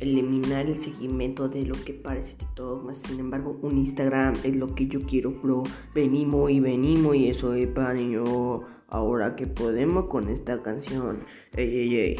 eliminar el seguimiento de lo que parece TikTok, más sin embargo un Instagram es lo que yo quiero, bro. Venimos y venimos y eso es para yo. Ahora que podemos con esta canción. Ey, ey, ey.